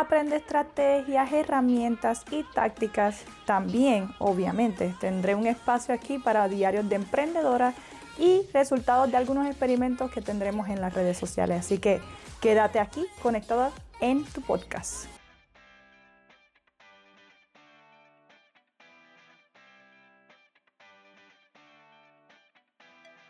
aprende estrategias, herramientas y tácticas. También, obviamente, tendré un espacio aquí para diarios de emprendedora y resultados de algunos experimentos que tendremos en las redes sociales. Así que quédate aquí conectada en tu podcast.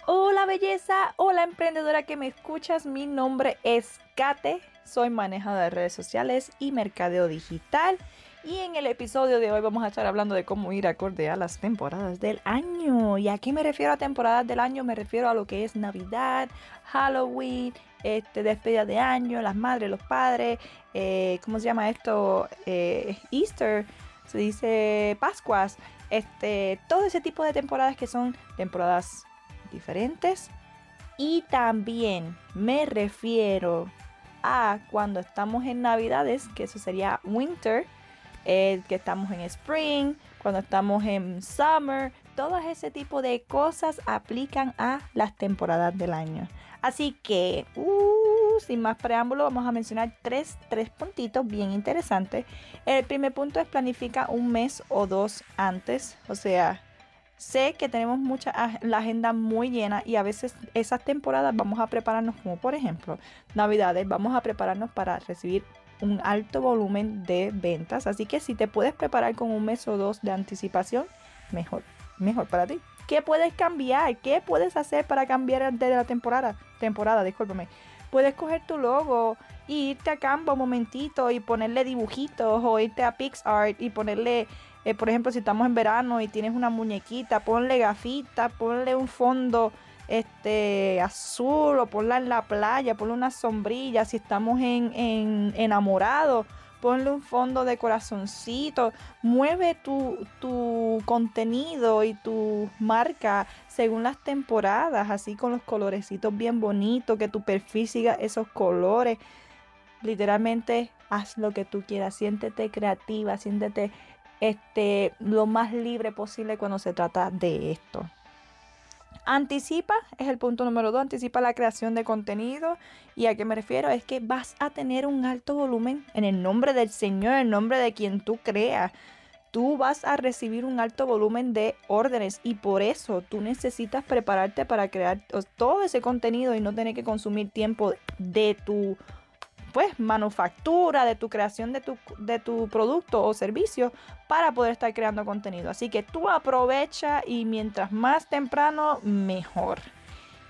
Hola belleza, hola emprendedora que me escuchas, mi nombre es Kate soy manejadora de redes sociales y mercadeo digital. Y en el episodio de hoy vamos a estar hablando de cómo ir acorde a las temporadas del año. ¿Y a qué me refiero a temporadas del año? Me refiero a lo que es Navidad, Halloween, este, despedida de año, las madres, los padres, eh, ¿cómo se llama esto? Eh, Easter, se dice Pascuas, este, todo ese tipo de temporadas que son temporadas diferentes. Y también me refiero cuando estamos en Navidades, que eso sería winter, eh, que estamos en spring, cuando estamos en summer, todo ese tipo de cosas aplican a las temporadas del año. Así que, uh, sin más preámbulo, vamos a mencionar tres, tres puntitos bien interesantes. El primer punto es planifica un mes o dos antes, o sea, Sé que tenemos mucha la agenda muy llena y a veces esas temporadas vamos a prepararnos como por ejemplo Navidades, vamos a prepararnos para recibir un alto volumen de ventas, así que si te puedes preparar con un mes o dos de anticipación, mejor, mejor para ti. ¿Qué puedes cambiar? ¿Qué puedes hacer para cambiar de la temporada? Temporada, discúlpame. Puedes coger tu logo y irte a Canva un momentito y ponerle dibujitos o irte a PixArt y ponerle eh, por ejemplo, si estamos en verano y tienes una muñequita, ponle gafita, ponle un fondo este azul o ponla en la playa, ponle una sombrilla. Si estamos en, en enamorados, ponle un fondo de corazoncito. Mueve tu, tu contenido y tu marca según las temporadas, así con los colorecitos bien bonitos, que tu perfil siga esos colores. Literalmente haz lo que tú quieras, siéntete creativa, siéntete este, lo más libre posible cuando se trata de esto. Anticipa, es el punto número dos, anticipa la creación de contenido. ¿Y a qué me refiero? Es que vas a tener un alto volumen en el nombre del Señor, en el nombre de quien tú creas. Tú vas a recibir un alto volumen de órdenes y por eso tú necesitas prepararte para crear todo ese contenido y no tener que consumir tiempo de tu pues manufactura, de tu creación de tu, de tu producto o servicio para poder estar creando contenido. Así que tú aprovecha y mientras más temprano, mejor.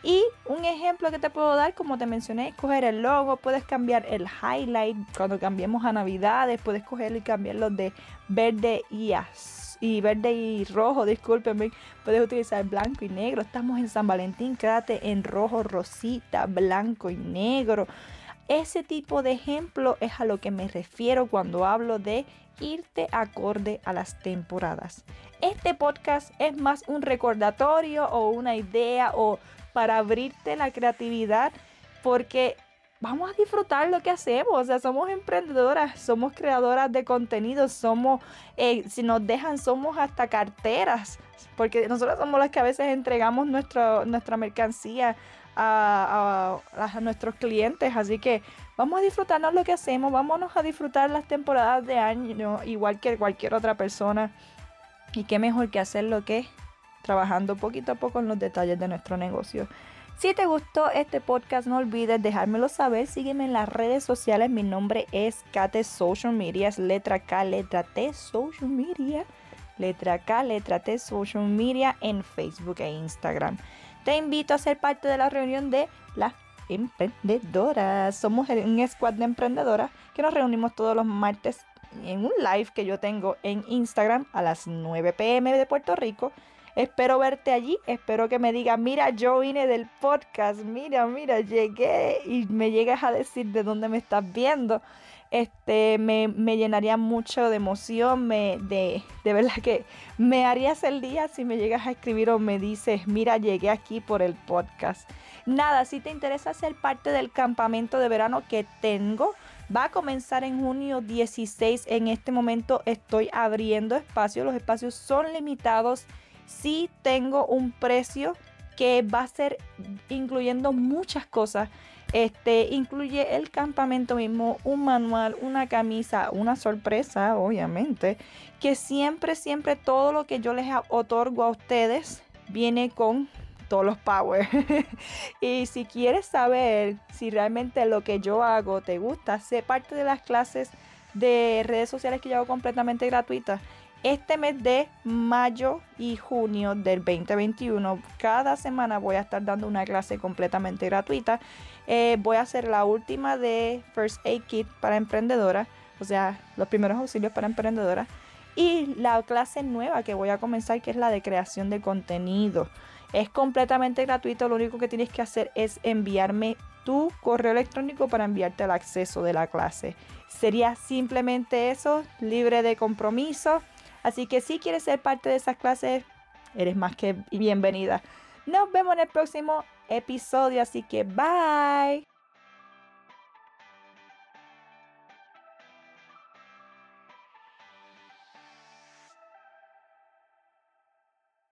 Y un ejemplo que te puedo dar, como te mencioné, es coger el logo, puedes cambiar el highlight cuando cambiemos a navidades, puedes cogerlo y cambiarlo de verde y y verde y rojo, discúlpenme, puedes utilizar blanco y negro. Estamos en San Valentín, quédate en rojo, rosita, blanco y negro. Ese tipo de ejemplo es a lo que me refiero cuando hablo de irte acorde a las temporadas. Este podcast es más un recordatorio o una idea o para abrirte la creatividad porque vamos a disfrutar lo que hacemos. O sea, somos emprendedoras, somos creadoras de contenido, somos, eh, si nos dejan, somos hasta carteras. Porque nosotros somos las que a veces entregamos nuestra mercancía a, nuestros clientes. Así que vamos a disfrutarnos lo que hacemos, vámonos a disfrutar las temporadas de año, igual que cualquier otra persona. Y qué mejor que hacerlo que trabajando poquito a poco en los detalles de nuestro negocio. Si te gustó este podcast, no olvides dejármelo saber. Sígueme en las redes sociales. Mi nombre es Kate Social Media. Es letra K, letra T, Social Media. Letra K, letra T, Social Media en Facebook e Instagram te invito a ser parte de la reunión de las emprendedoras. Somos un squad de emprendedoras que nos reunimos todos los martes en un live que yo tengo en Instagram a las 9 pm de Puerto Rico. Espero verte allí, espero que me digas, mira, yo vine del podcast, mira, mira, llegué y me llegas a decir de dónde me estás viendo. este, me, llenaría mucho de emoción, me, de, de verdad que me harías el día si me llegas a escribir o me dices, mira, llegué aquí por el podcast. Nada, si te interesa ser parte del campamento de verano que tengo, va a comenzar en junio 16. En este momento estoy abriendo espacios, los espacios son limitados. Sí tengo un precio que va a ser incluyendo muchas cosas este incluye el campamento mismo, un manual, una camisa, una sorpresa, obviamente, que siempre, siempre todo lo que yo les otorgo a ustedes viene con todos los power. y si quieres saber si realmente lo que yo hago te gusta, sé parte de las clases de redes sociales que yo hago completamente gratuitas. Este mes de mayo y junio del 2021, cada semana voy a estar dando una clase completamente gratuita. Eh, voy a hacer la última de First Aid Kit para emprendedoras, o sea, los primeros auxilios para emprendedoras. Y la clase nueva que voy a comenzar, que es la de creación de contenido. Es completamente gratuito, lo único que tienes que hacer es enviarme tu correo electrónico para enviarte el acceso de la clase. Sería simplemente eso, libre de compromiso. Así que si quieres ser parte de esas clases, eres más que bienvenida. Nos vemos en el próximo episodio, así que bye.